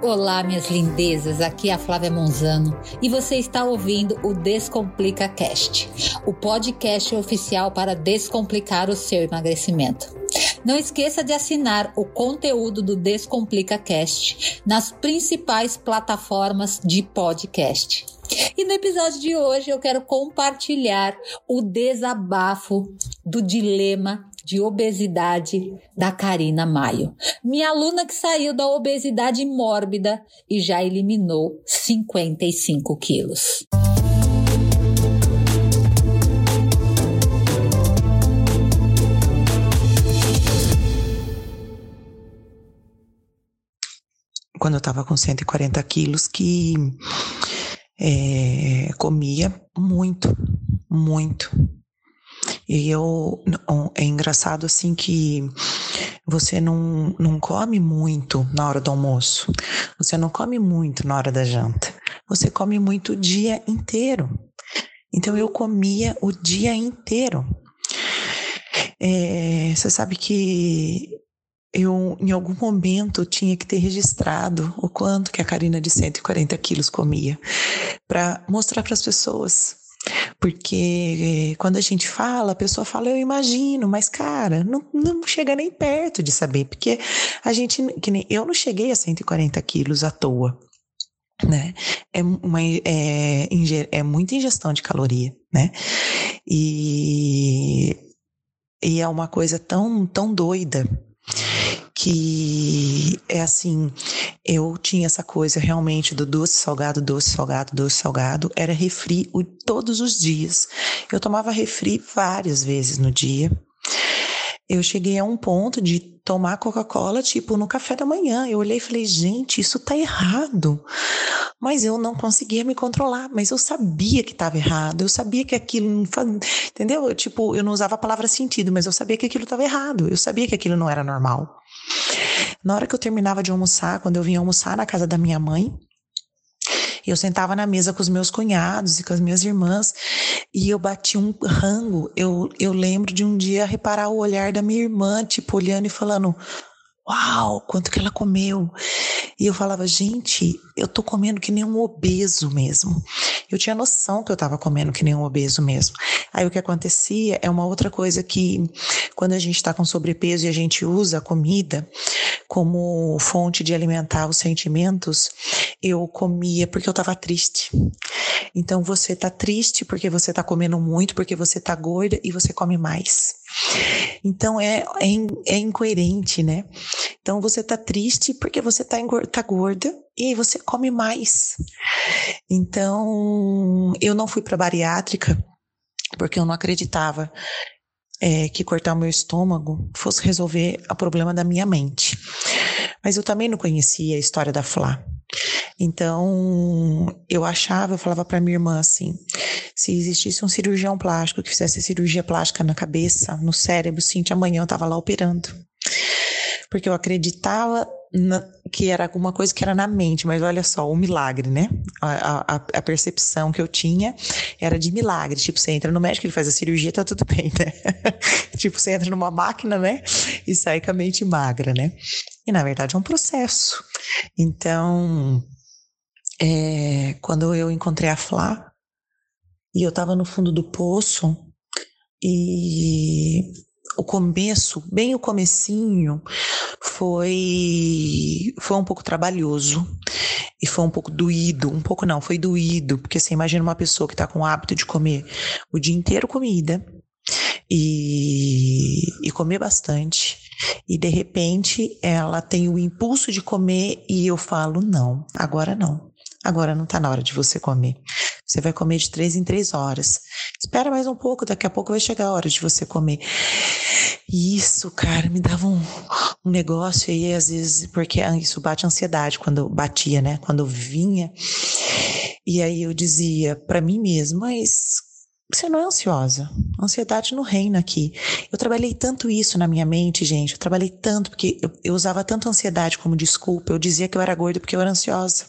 Olá, minhas lindezas, aqui é a Flávia Monzano e você está ouvindo o Descomplica Cast, o podcast oficial para descomplicar o seu emagrecimento. Não esqueça de assinar o conteúdo do Descomplica Cast nas principais plataformas de podcast. E no episódio de hoje eu quero compartilhar o desabafo do dilema de obesidade da Karina Maio. Minha aluna que saiu da obesidade mórbida e já eliminou 55 quilos. Quando eu estava com 140 quilos, que é, comia muito, muito e eu é engraçado assim que você não, não come muito na hora do almoço. Você não come muito na hora da janta. Você come muito o dia inteiro. Então eu comia o dia inteiro. É, você sabe que eu, em algum momento, tinha que ter registrado o quanto que a Karina de 140 quilos comia, para mostrar para as pessoas porque quando a gente fala, a pessoa fala, eu imagino, mas cara, não, não chega nem perto de saber, porque a gente, que nem eu não cheguei a 140 quilos à toa. Né? É, uma, é, é muita ingestão de caloria, né? E, e é uma coisa tão, tão doida que é assim, eu tinha essa coisa realmente do doce salgado, doce salgado, doce salgado, era refri todos os dias. Eu tomava refri várias vezes no dia. Eu cheguei a um ponto de tomar Coca-Cola, tipo, no café da manhã. Eu olhei e falei, gente, isso tá errado. Mas eu não conseguia me controlar, mas eu sabia que estava errado, eu sabia que aquilo entendeu? Eu, tipo, eu não usava a palavra sentido, mas eu sabia que aquilo estava errado, eu sabia que aquilo não era normal. Na hora que eu terminava de almoçar, quando eu vinha almoçar na casa da minha mãe, eu sentava na mesa com os meus cunhados e com as minhas irmãs e eu bati um rango. Eu, eu lembro de um dia reparar o olhar da minha irmã, tipo, olhando e falando: Uau, quanto que ela comeu! E eu falava, gente, eu tô comendo que nem um obeso mesmo. Eu tinha noção que eu tava comendo que nem um obeso mesmo. Aí o que acontecia é uma outra coisa que, quando a gente está com sobrepeso e a gente usa a comida como fonte de alimentar os sentimentos, eu comia porque eu tava triste. Então você tá triste porque você tá comendo muito, porque você tá gorda e você come mais. Então é, é, é incoerente, né? Então você tá triste porque você tá, tá gorda e aí você come mais. Então eu não fui para bariátrica porque eu não acreditava é, que cortar o meu estômago fosse resolver o problema da minha mente. Mas eu também não conhecia a história da Flá. Então, eu achava, eu falava para minha irmã assim: se existisse um cirurgião plástico que fizesse cirurgia plástica na cabeça, no cérebro, sim, amanhã eu estava lá operando. Porque eu acreditava na, que era alguma coisa que era na mente, mas olha só, o milagre, né? A, a, a, percepção que eu tinha era de milagre. Tipo, você entra no médico, ele faz a cirurgia, tá tudo bem, né? tipo, você entra numa máquina, né? E sai com a mente magra, né? E na verdade é um processo. Então, é, quando eu encontrei a Flá, e eu estava no fundo do poço, e o começo, bem o comecinho, foi foi um pouco trabalhoso e foi um pouco doído, um pouco não, foi doído, porque você imagina uma pessoa que está com o hábito de comer o dia inteiro comida e, e comer bastante e de repente ela tem o impulso de comer e eu falo não, agora não. Agora não está na hora de você comer. Você vai comer de três em três horas. Espera mais um pouco, daqui a pouco vai chegar a hora de você comer. Isso, cara, me dava um, um negócio aí, às vezes, porque isso bate ansiedade quando batia, né? Quando vinha. E aí eu dizia para mim mesma, mas você não é ansiosa. Ansiedade não reina aqui. Eu trabalhei tanto isso na minha mente, gente. Eu trabalhei tanto, porque eu, eu usava tanto ansiedade como desculpa. Eu dizia que eu era gorda porque eu era ansiosa.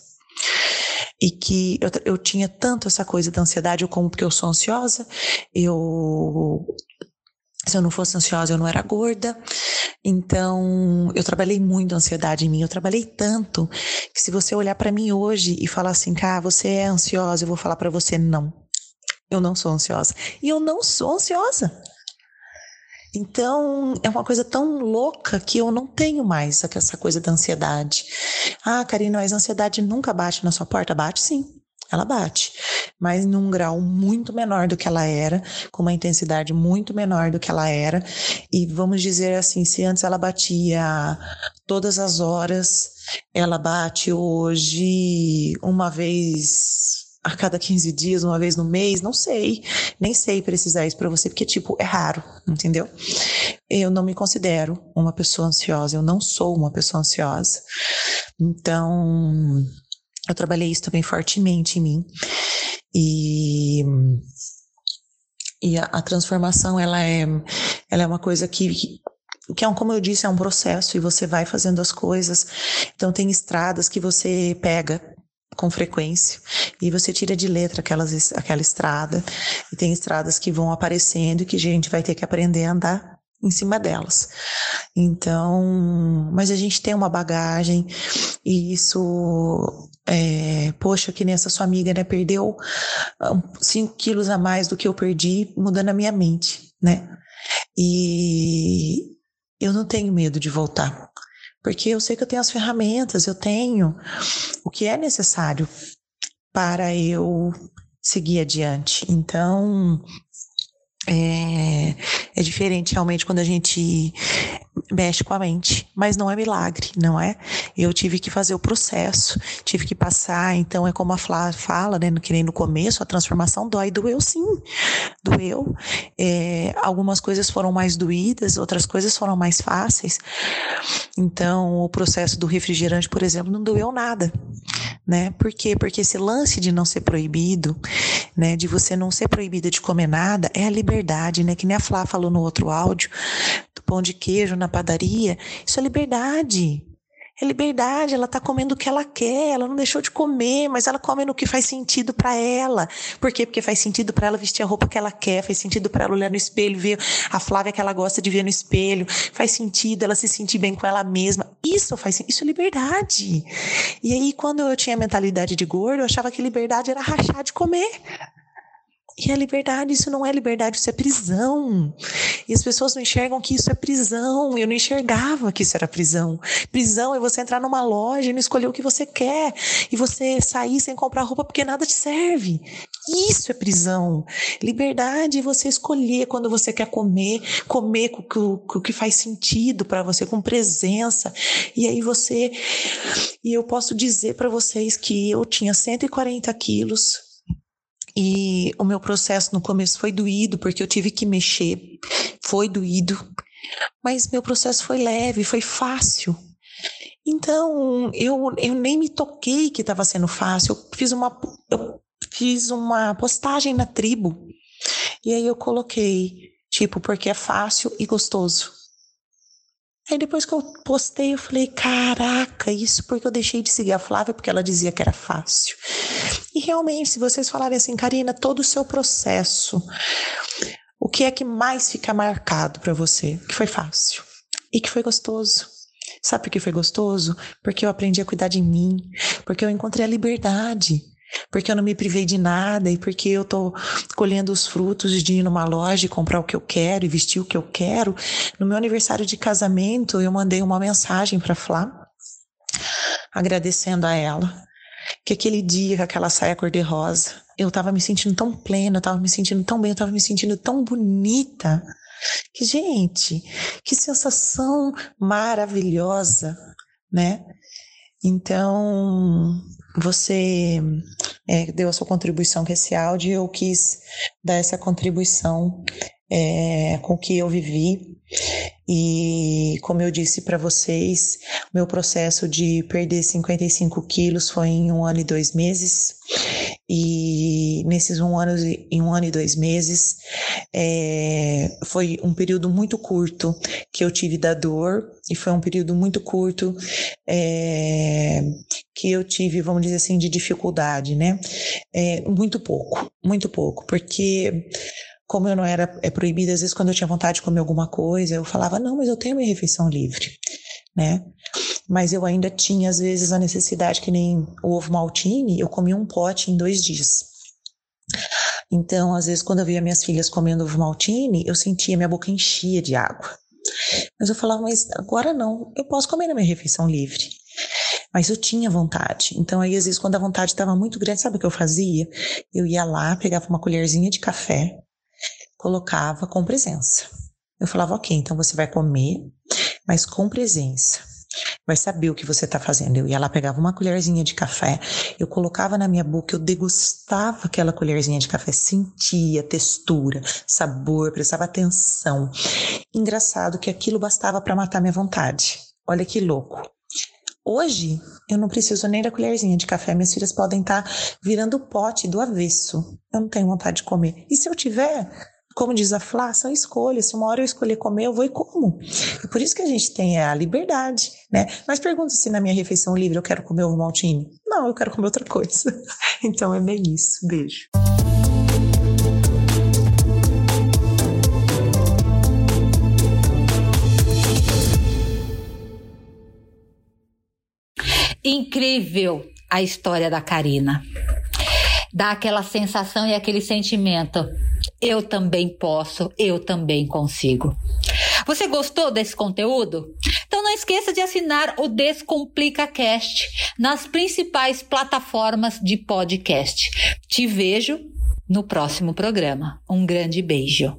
e que eu, eu tinha tanto essa coisa da ansiedade, eu como porque eu sou ansiosa, eu se eu não fosse ansiosa, eu não era gorda. Então, eu trabalhei muito a ansiedade em mim. Eu trabalhei tanto que se você olhar para mim hoje e falar assim, cara, você é ansiosa, eu vou falar para você não. Eu não sou ansiosa. E eu não sou ansiosa. Então, é uma coisa tão louca que eu não tenho mais essa coisa da ansiedade. Ah, Karina, mas a ansiedade nunca bate na sua porta? Bate sim ela bate, mas num grau muito menor do que ela era, com uma intensidade muito menor do que ela era. E vamos dizer assim, se antes ela batia todas as horas, ela bate hoje uma vez a cada 15 dias, uma vez no mês, não sei, nem sei precisar isso para você, porque, tipo, é raro, entendeu? Eu não me considero uma pessoa ansiosa, eu não sou uma pessoa ansiosa. Então, eu trabalhei isso também fortemente em mim. E, e a, a transformação, ela é, ela é uma coisa que, que é, como eu disse, é um processo e você vai fazendo as coisas. Então, tem estradas que você pega com frequência e você tira de letra aquelas, aquela estrada e tem estradas que vão aparecendo e que a gente vai ter que aprender a andar em cima delas. Então, mas a gente tem uma bagagem e isso, é, poxa, que nessa sua amiga, né, perdeu 5 quilos a mais do que eu perdi, mudando a minha mente, né? E eu não tenho medo de voltar, porque eu sei que eu tenho as ferramentas, eu tenho o que é necessário para eu seguir adiante. Então, é, é diferente realmente quando a gente mexe com a mente, mas não é milagre, não é? Eu tive que fazer o processo, tive que passar, então é como a Flá fala, né, que nem no começo, a transformação dói, doeu sim, doeu. É, algumas coisas foram mais doídas, outras coisas foram mais fáceis. Então, o processo do refrigerante, por exemplo, não doeu nada, né? Por quê? Porque esse lance de não ser proibido, né, de você não ser proibida de comer nada, é a liberdade, né? Que nem a Flá falou no outro áudio, do pão de queijo na padaria, isso é liberdade. É liberdade, ela está comendo o que ela quer, ela não deixou de comer, mas ela come no que faz sentido para ela. Por quê? Porque faz sentido para ela vestir a roupa que ela quer, faz sentido para ela olhar no espelho, ver a Flávia que ela gosta de ver no espelho, faz sentido ela se sentir bem com ela mesma. Isso faz isso é liberdade. E aí quando eu tinha mentalidade de gordo, eu achava que liberdade era rachar de comer. E a liberdade, isso não é liberdade, isso é prisão. E as pessoas não enxergam que isso é prisão. Eu não enxergava que isso era prisão. Prisão é você entrar numa loja e não escolher o que você quer. E você sair sem comprar roupa porque nada te serve. Isso é prisão. Liberdade é você escolher quando você quer comer, comer com o que faz sentido para você, com presença. E aí você. E eu posso dizer para vocês que eu tinha 140 quilos e o meu processo no começo foi doído, porque eu tive que mexer, foi doído, mas meu processo foi leve, foi fácil. Então, eu, eu nem me toquei que estava sendo fácil. Eu fiz uma, eu fiz uma postagem na tribo, e aí eu coloquei, tipo, porque é fácil e gostoso. Aí depois que eu postei, eu falei, caraca, isso porque eu deixei de seguir a Flávia, porque ela dizia que era fácil. E realmente, se vocês falarem assim, Karina, todo o seu processo, o que é que mais fica marcado para você? Que foi fácil e que foi gostoso. Sabe por que foi gostoso? Porque eu aprendi a cuidar de mim, porque eu encontrei a liberdade, porque eu não me privei de nada e porque eu tô colhendo os frutos de ir numa loja e comprar o que eu quero e vestir o que eu quero. No meu aniversário de casamento, eu mandei uma mensagem para Flá agradecendo a ela que aquele dia com aquela saia cor-de-rosa, eu tava me sentindo tão plena, eu tava me sentindo tão bem, eu tava me sentindo tão bonita. Que, gente, que sensação maravilhosa, né? Então, você é, deu a sua contribuição com esse áudio e eu quis dar essa contribuição é, com o que eu vivi. E como eu disse para vocês, meu processo de perder 55 quilos foi em um ano e dois meses. E nesses um ano, em um ano e dois meses, é, foi um período muito curto que eu tive da dor, e foi um período muito curto é, que eu tive, vamos dizer assim, de dificuldade, né? É, muito pouco, muito pouco, porque como eu não era é proibida, às vezes quando eu tinha vontade de comer alguma coisa, eu falava, não, mas eu tenho minha refeição livre, né? Mas eu ainda tinha, às vezes, a necessidade, que nem o ovo maltine, eu comia um pote em dois dias. Então, às vezes, quando eu via minhas filhas comendo ovo maltine, eu sentia minha boca enchia de água. Mas eu falava, mas agora não, eu posso comer na minha refeição livre. Mas eu tinha vontade. Então, aí, às vezes, quando a vontade estava muito grande, sabe o que eu fazia? Eu ia lá, pegava uma colherzinha de café, colocava com presença. Eu falava, ok, então você vai comer, mas com presença. Vai saber o que você está fazendo. Eu ia lá, pegava uma colherzinha de café, eu colocava na minha boca, eu degustava aquela colherzinha de café, sentia textura, sabor, prestava atenção. Engraçado que aquilo bastava para matar minha vontade. Olha que louco. Hoje, eu não preciso nem da colherzinha de café. Minhas filhas podem estar tá virando o pote do avesso. Eu não tenho vontade de comer. E se eu tiver, como diz a Flá, são escolhas. Se uma hora eu escolher comer, eu vou e como. E por isso que a gente tem a liberdade, né? Mas pergunta se na minha refeição livre eu quero comer ovo maltine. Não, eu quero comer outra coisa. Então é bem isso. Beijo. Incrível a história da Karina. Dá aquela sensação e aquele sentimento eu também posso, eu também consigo. Você gostou desse conteúdo? Então não esqueça de assinar o Descomplica Cast nas principais plataformas de podcast. Te vejo no próximo programa. Um grande beijo.